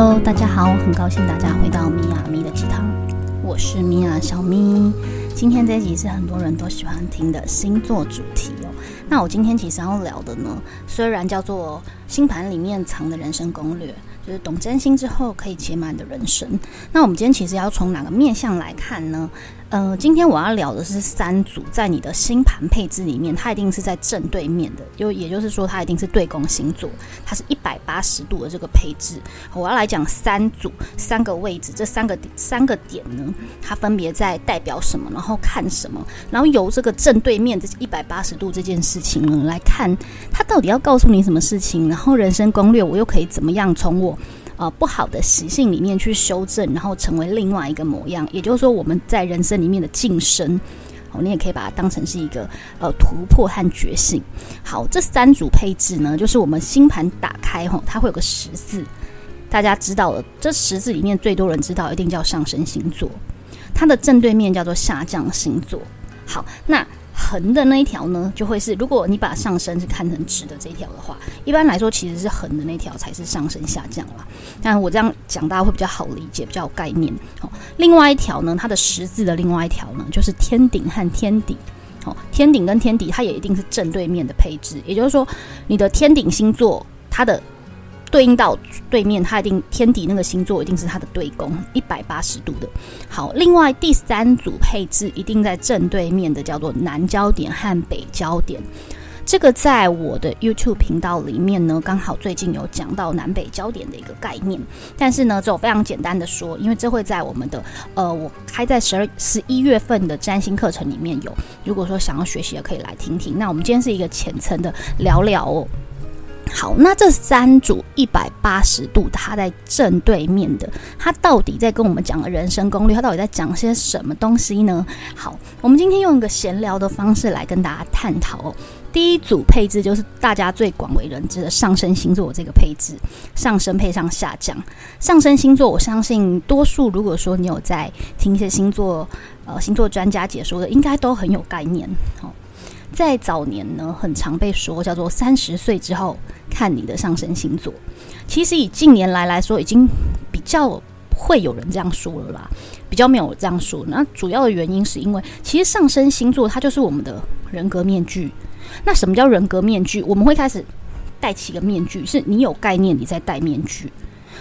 Hello，大家好，很高兴大家回到米娅咪的鸡汤，我是米娅小咪。今天这一集是很多人都喜欢听的星座主题哦。那我今天其实要聊的呢，虽然叫做星盘里面藏的人生攻略。就是懂占星之后可以解满的人生。那我们今天其实要从哪个面向来看呢？呃，今天我要聊的是三组，在你的星盘配置里面，它一定是在正对面的，就也就是说，它一定是对宫星座，它是一百八十度的这个配置。我要来讲三组三个位置，这三个三个点呢，它分别在代表什么，然后看什么，然后由这个正对面这一百八十度这件事情呢来看，它到底要告诉你什么事情，然后人生攻略我又可以怎么样从我。呃，不好的习性里面去修正，然后成为另外一个模样。也就是说，我们在人生里面的晋升，哦，你也可以把它当成是一个呃突破和觉醒。好，这三组配置呢，就是我们星盘打开吼，它会有个十字，大家知道了，这十字里面最多人知道，一定叫上升星座，它的正对面叫做下降星座。好，那。横的那一条呢，就会是如果你把上升是看成直的这一条的话，一般来说其实是横的那条才是上升下降啦。但我这样讲大家会比较好理解，比较有概念。好，另外一条呢，它的十字的另外一条呢，就是天顶和天底。好，天顶跟天底它也一定是正对面的配置，也就是说，你的天顶星座它的。对应到对面，它一定天底那个星座一定是它的对宫，一百八十度的。好，另外第三组配置一定在正对面的，叫做南焦点和北焦点。这个在我的 YouTube 频道里面呢，刚好最近有讲到南北焦点的一个概念。但是呢，只有非常简单的说，因为这会在我们的呃，我开在十二十一月份的占星课程里面有。如果说想要学习的，可以来听听。那我们今天是一个浅层的聊聊哦。好，那这三组一百八十度，它在正对面的，它到底在跟我们讲的人生攻略？它到底在讲些什么东西呢？好，我们今天用一个闲聊的方式来跟大家探讨。第一组配置就是大家最广为人知的上升星座这个配置，上升配上下降。上升星座，我相信多数如果说你有在听一些星座呃星座专家解说的，应该都很有概念。好。在早年呢，很常被说叫做三十岁之后看你的上升星座。其实以近年来来说，已经比较会有人这样说了啦，比较没有这样说。那主要的原因是因为，其实上升星座它就是我们的人格面具。那什么叫人格面具？我们会开始戴起一个面具，是你有概念，你在戴面具。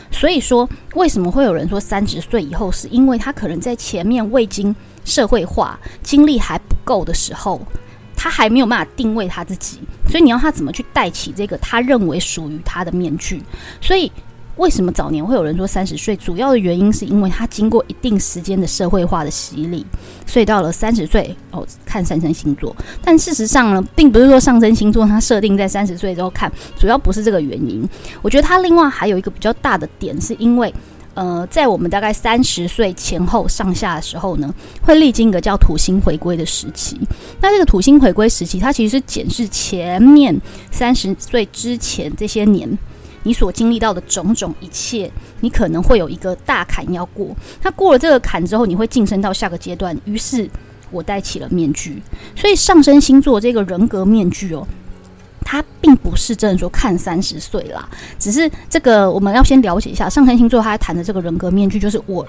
所以说，为什么会有人说三十岁以后，是因为他可能在前面未经社会化、经历还不够的时候。他还没有办法定位他自己，所以你要他怎么去戴起这个他认为属于他的面具？所以为什么早年会有人说三十岁？主要的原因是因为他经过一定时间的社会化的洗礼，所以到了三十岁哦看上升星座。但事实上呢，并不是说上升星座它设定在三十岁之后看，主要不是这个原因。我觉得它另外还有一个比较大的点，是因为。呃，在我们大概三十岁前后上下的时候呢，会历经一个叫土星回归的时期。那这个土星回归时期，它其实是检视前面三十岁之前这些年你所经历到的种种一切，你可能会有一个大坎要过。那过了这个坎之后，你会晋升到下个阶段。于是我戴起了面具，所以上升星座这个人格面具哦。他并不是真的说看三十岁啦，只是这个我们要先了解一下上升星座，他谈的这个人格面具，就是我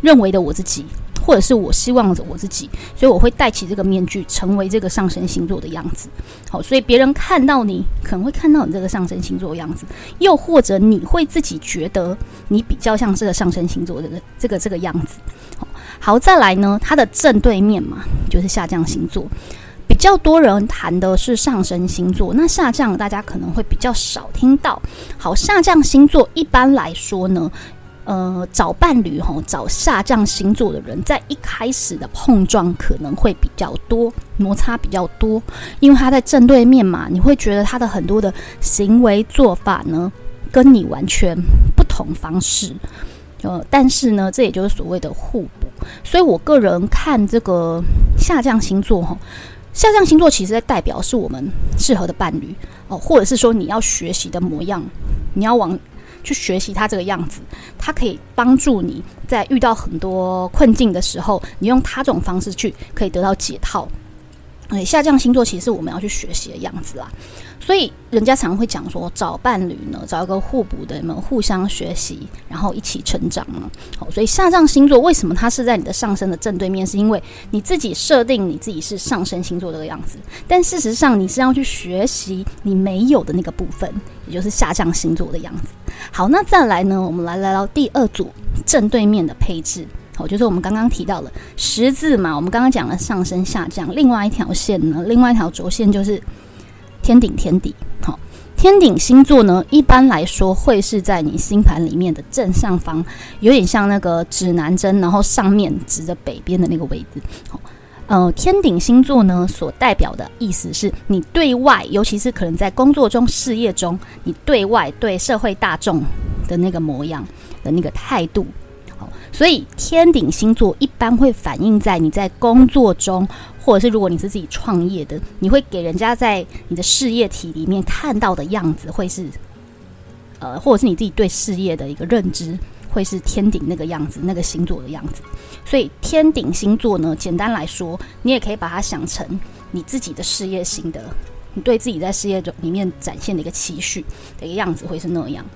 认为的我自己，或者是我希望的我自己，所以我会戴起这个面具，成为这个上升星座的样子。好，所以别人看到你，可能会看到你这个上升星座的样子，又或者你会自己觉得你比较像这个上升星座这个这个这个样子。好，再来呢，它的正对面嘛，就是下降星座。较多人谈的是上升星座，那下降大家可能会比较少听到。好，下降星座一般来说呢，呃，找伴侣哈，找下降星座的人，在一开始的碰撞可能会比较多，摩擦比较多，因为他在正对面嘛，你会觉得他的很多的行为做法呢，跟你完全不同方式。呃，但是呢，这也就是所谓的互补。所以我个人看这个下降星座哈。下降星座其实在代表是我们适合的伴侣哦，或者是说你要学习的模样，你要往去学习他这个样子，他可以帮助你在遇到很多困境的时候，你用他这种方式去可以得到解套。哎，下降星座其实是我们要去学习的样子啦。所以人家常会讲说，找伴侣呢，找一个互补的，你们互相学习，然后一起成长嘛。好，所以下降星座为什么它是在你的上升的正对面？是因为你自己设定你自己是上升星座这个样子，但事实上你是要去学习你没有的那个部分，也就是下降星座的样子。好，那再来呢，我们来来到第二组正对面的配置。就是我们刚刚提到了十字嘛，我们刚刚讲了上升下降，另外一条线呢，另外一条轴线就是。天顶天底，好，天顶星座呢，一般来说会是在你星盘里面的正上方，有点像那个指南针，然后上面指着北边的那个位置。好，呃，天顶星座呢，所代表的意思是你对外，尤其是可能在工作中、事业中，你对外对社会大众的那个模样的那个态度。所以天顶星座一般会反映在你在工作中。或者是如果你是自己创业的，你会给人家在你的事业体里面看到的样子，会是呃，或者是你自己对事业的一个认知，会是天顶那个样子，那个星座的样子。所以天顶星座呢，简单来说，你也可以把它想成你自己的事业心的，你对自己在事业中里面展现的一个期许的一个样子，会是那样。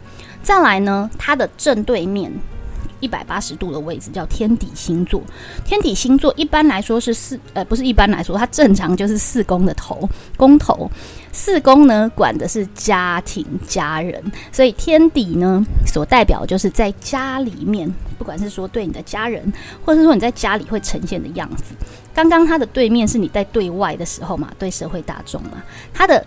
再来呢，它的正对面。一百八十度的位置叫天底星座，天底星座一般来说是四，呃，不是一般来说，它正常就是四宫的头，宫头四宫呢管的是家庭家人，所以天底呢所代表就是在家里面，不管是说对你的家人，或者是说你在家里会呈现的样子。刚刚它的对面是你在对外的时候嘛，对社会大众嘛，它的。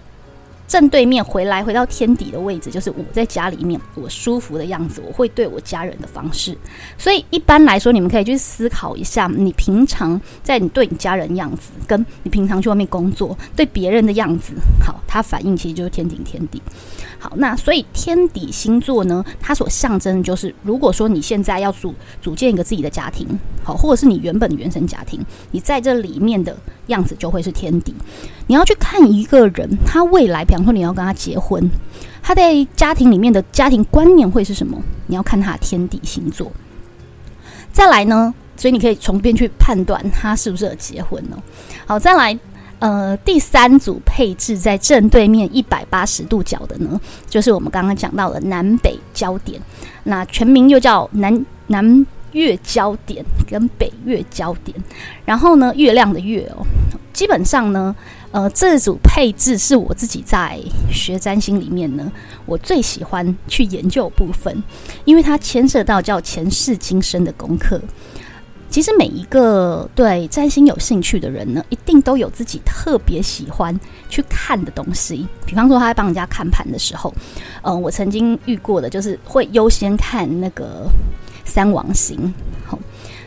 正对面回来回到天底的位置，就是我在家里面我舒服的样子，我会对我家人的方式。所以一般来说，你们可以去思考一下，你平常在你对你家人样子，跟你平常去外面工作对别人的样子，好，它反应其实就是天顶天底。好，那所以天底星座呢，它所象征的就是，如果说你现在要组组建一个自己的家庭，好，或者是你原本的原生家庭，你在这里面的样子就会是天底。你要去看一个人，他未来，比方说你要跟他结婚，他在家庭里面的家庭观念会是什么？你要看他的天底星座。再来呢，所以你可以从边去判断他适不适合结婚呢？好，再来，呃，第三组配置在正对面一百八十度角的呢，就是我们刚刚讲到的南北焦点，那全名又叫南南。月焦点跟北月焦点，然后呢，月亮的月哦，基本上呢，呃，这组配置是我自己在学占星里面呢，我最喜欢去研究部分，因为它牵涉到叫前世今生的功课。其实每一个对占星有兴趣的人呢，一定都有自己特别喜欢去看的东西。比方说，他在帮人家看盘的时候，嗯，我曾经遇过的就是会优先看那个。三王星，好，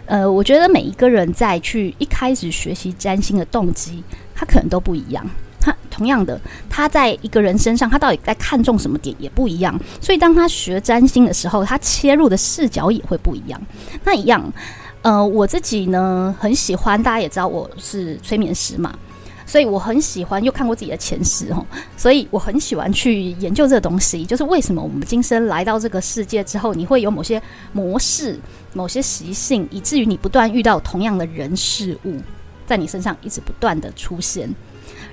呃，我觉得每一个人在去一开始学习占星的动机，他可能都不一样。他同样的，他在一个人身上，他到底在看重什么点也不一样。所以，当他学占星的时候，他切入的视角也会不一样。那一样，呃，我自己呢，很喜欢，大家也知道我是催眠师嘛。所以我很喜欢，又看过自己的前世哦，所以我很喜欢去研究这个东西，就是为什么我们今生来到这个世界之后，你会有某些模式、某些习性，以至于你不断遇到同样的人事物，在你身上一直不断的出现。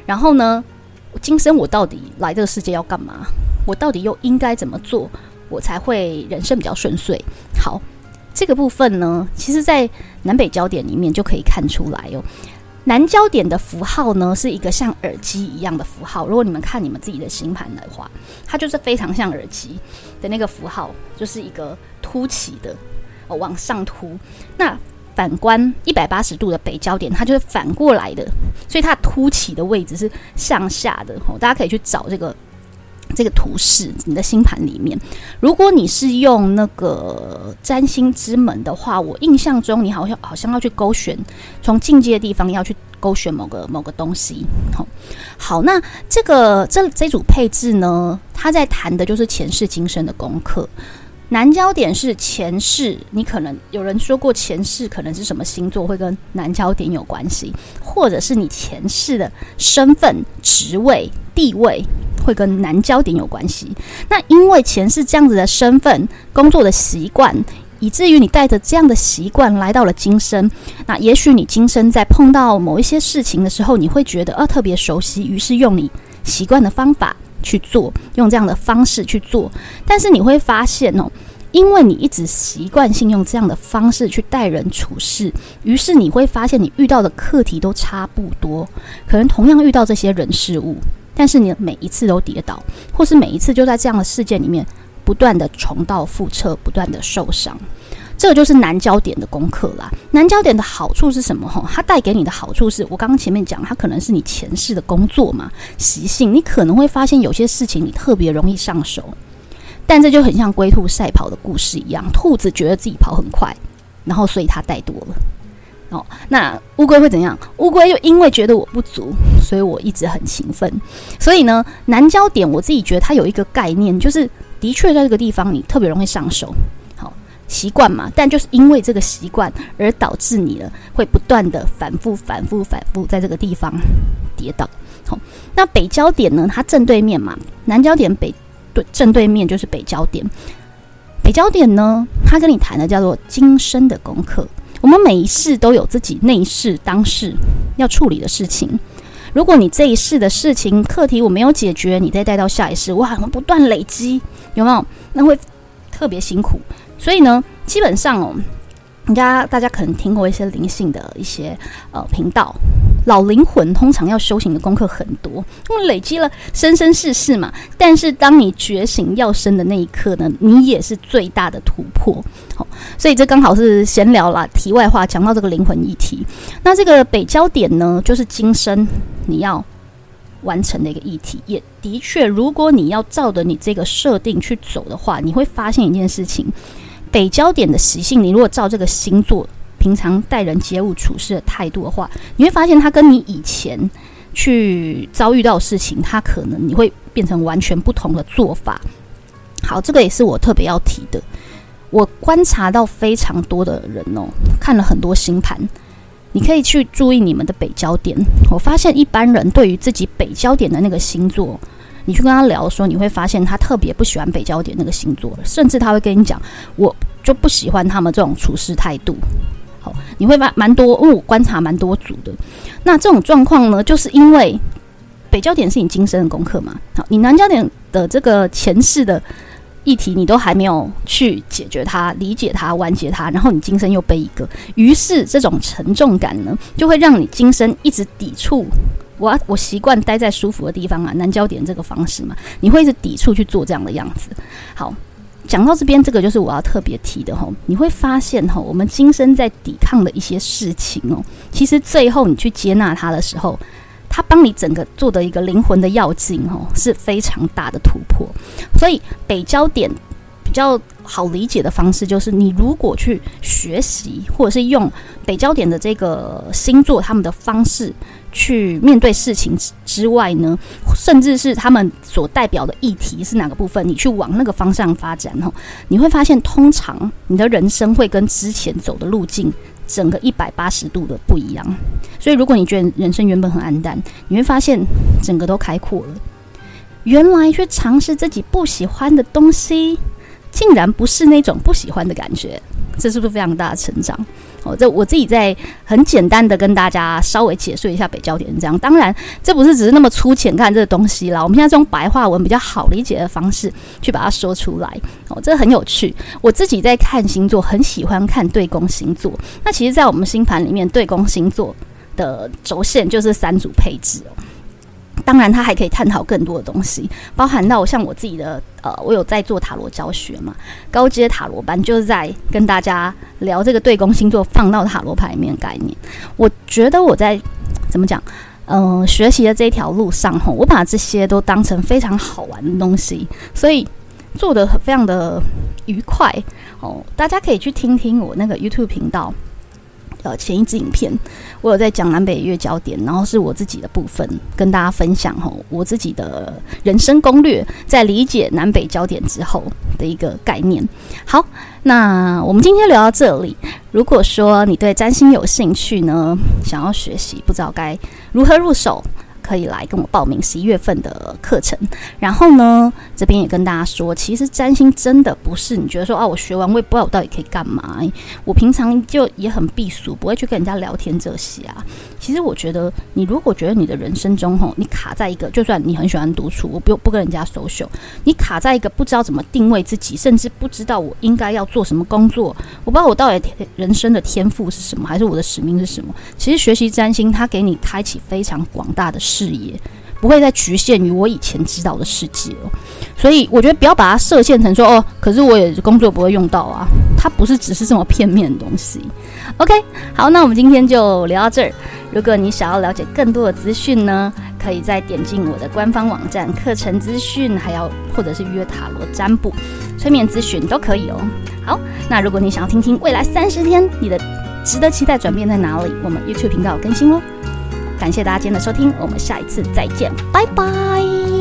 然后呢，今生我到底来这个世界要干嘛？我到底又应该怎么做，我才会人生比较顺遂？好，这个部分呢，其实在南北焦点里面就可以看出来哦。南焦点的符号呢，是一个像耳机一样的符号。如果你们看你们自己的星盘的话，它就是非常像耳机的那个符号，就是一个凸起的哦，往上凸。那反观一百八十度的北焦点，它就是反过来的，所以它凸起的位置是向下的。哦，大家可以去找这个。这个图示，你的星盘里面，如果你是用那个占星之门的话，我印象中你好像好像要去勾选，从境界的地方要去勾选某个某个东西。好，好，那这个这这组配置呢，它在谈的就是前世今生的功课。南焦点是前世，你可能有人说过前世可能是什么星座会跟南焦点有关系，或者是你前世的身份、职位、地位会跟南焦点有关系。那因为前世这样子的身份、工作的习惯，以至于你带着这样的习惯来到了今生。那也许你今生在碰到某一些事情的时候，你会觉得呃特别熟悉，于是用你习惯的方法去做，用这样的方式去做。但是你会发现哦，因为你一直习惯性用这样的方式去待人处事，于是你会发现你遇到的课题都差不多，可能同样遇到这些人事物，但是你每一次都跌倒，或是每一次就在这样的事件里面。不断的重蹈覆辙，不断的受伤，这个就是难焦点的功课啦。难焦点的好处是什么？哈，它带给你的好处是我刚刚前面讲，它可能是你前世的工作嘛习性。你可能会发现有些事情你特别容易上手，但这就很像龟兔赛跑的故事一样，兔子觉得自己跑很快，然后所以它带多了。哦，那乌龟会怎样？乌龟又因为觉得我不足，所以我一直很勤奋。所以呢，难焦点我自己觉得它有一个概念，就是。的确，在这个地方你特别容易上手，习惯嘛。但就是因为这个习惯，而导致你了会不断的反复、反复、反复在这个地方跌倒。好，那北焦点呢？它正对面嘛，南焦点北对正对面就是北焦点。北焦点呢，它跟你谈的叫做今生的功课。我们每一世都有自己内世当世要处理的事情。如果你这一世的事情课题我没有解决，你再带到下一世，哇，不断累积，有没有？那会特别辛苦。所以呢，基本上哦，人家大家可能听过一些灵性的一些呃频道。老灵魂通常要修行的功课很多，因为累积了生生世世嘛。但是当你觉醒要生的那一刻呢，你也是最大的突破。好，所以这刚好是闲聊啦，题外话讲到这个灵魂议题。那这个北焦点呢，就是今生你要完成的一个议题。也的确，如果你要照着你这个设定去走的话，你会发现一件事情：北焦点的习性，你如果照这个星座。平常待人接物处事的态度的话，你会发现他跟你以前去遭遇到事情，他可能你会变成完全不同的做法。好，这个也是我特别要提的。我观察到非常多的人哦，看了很多星盘，你可以去注意你们的北焦点。我发现一般人对于自己北焦点的那个星座，你去跟他聊说，你会发现他特别不喜欢北焦点那个星座，甚至他会跟你讲，我就不喜欢他们这种处事态度。好，你会发蛮多，因为我观察蛮多组的。那这种状况呢，就是因为北焦点是你今生的功课嘛。好，你南焦点的这个前世的议题，你都还没有去解决它、理解它、完结它，然后你今生又背一个，于是这种沉重感呢，就会让你今生一直抵触。我我习惯待在舒服的地方啊，南焦点这个方式嘛，你会一直抵触去做这样的样子。好。讲到这边，这个就是我要特别提的吼，你会发现吼，我们今生在抵抗的一些事情哦，其实最后你去接纳它的时候，它帮你整个做的一个灵魂的要境吼，是非常大的突破。所以北焦点比较好理解的方式，就是你如果去学习，或者是用北焦点的这个星座他们的方式。去面对事情之外呢，甚至是他们所代表的议题是哪个部分，你去往那个方向发展吼，你会发现，通常你的人生会跟之前走的路径整个一百八十度的不一样。所以，如果你觉得人生原本很暗淡，你会发现整个都开阔了。原来去尝试自己不喜欢的东西，竟然不是那种不喜欢的感觉。这是不是非常大的成长？哦，这我自己在很简单的跟大家稍微解释一下北焦点这样。当然，这不是只是那么粗浅看这个东西啦。我们现在用白话文比较好理解的方式去把它说出来。哦，这很有趣。我自己在看星座，很喜欢看对宫星座。那其实，在我们星盘里面，对宫星座的轴线就是三组配置哦。当然，它还可以探讨更多的东西，包含到像我自己的呃，我有在做塔罗教学嘛，高阶塔罗班就是在跟大家聊这个对宫星座放到塔罗牌里面的概念。我觉得我在怎么讲，嗯，学习的这条路上哈，我把这些都当成非常好玩的东西，所以做的非常的愉快哦。大家可以去听听我那个 YouTube 频道。呃，前一支影片我有在讲南北月焦点，然后是我自己的部分跟大家分享吼，我自己的人生攻略，在理解南北焦点之后的一个概念。好，那我们今天聊到这里。如果说你对占星有兴趣呢，想要学习，不知道该如何入手。可以来跟我报名十一月份的课程。然后呢，这边也跟大家说，其实占星真的不是你觉得说啊，我学完我也不知道我到底可以干嘛。我平常就也很避俗，不会去跟人家聊天这些啊。其实我觉得，你如果觉得你的人生中吼，你卡在一个，就算你很喜欢独处，我不不跟人家 social，你卡在一个不知道怎么定位自己，甚至不知道我应该要做什么工作，我不知道我到底人生的天赋是什么，还是我的使命是什么。其实学习占星，它给你开启非常广大的视野。不会再局限于我以前知道的世界了，所以我觉得不要把它设限成说哦，可是我也工作不会用到啊，它不是只是这么片面的东西。OK，好，那我们今天就聊到这儿。如果你想要了解更多的资讯呢，可以再点进我的官方网站、课程资讯，还要或者是约塔罗占卜、催眠咨询都可以哦。好，那如果你想要听听未来三十天你的值得期待转变在哪里，我们 YouTube 频道更新哦。感谢大家今天的收听，我们下一次再见，拜拜。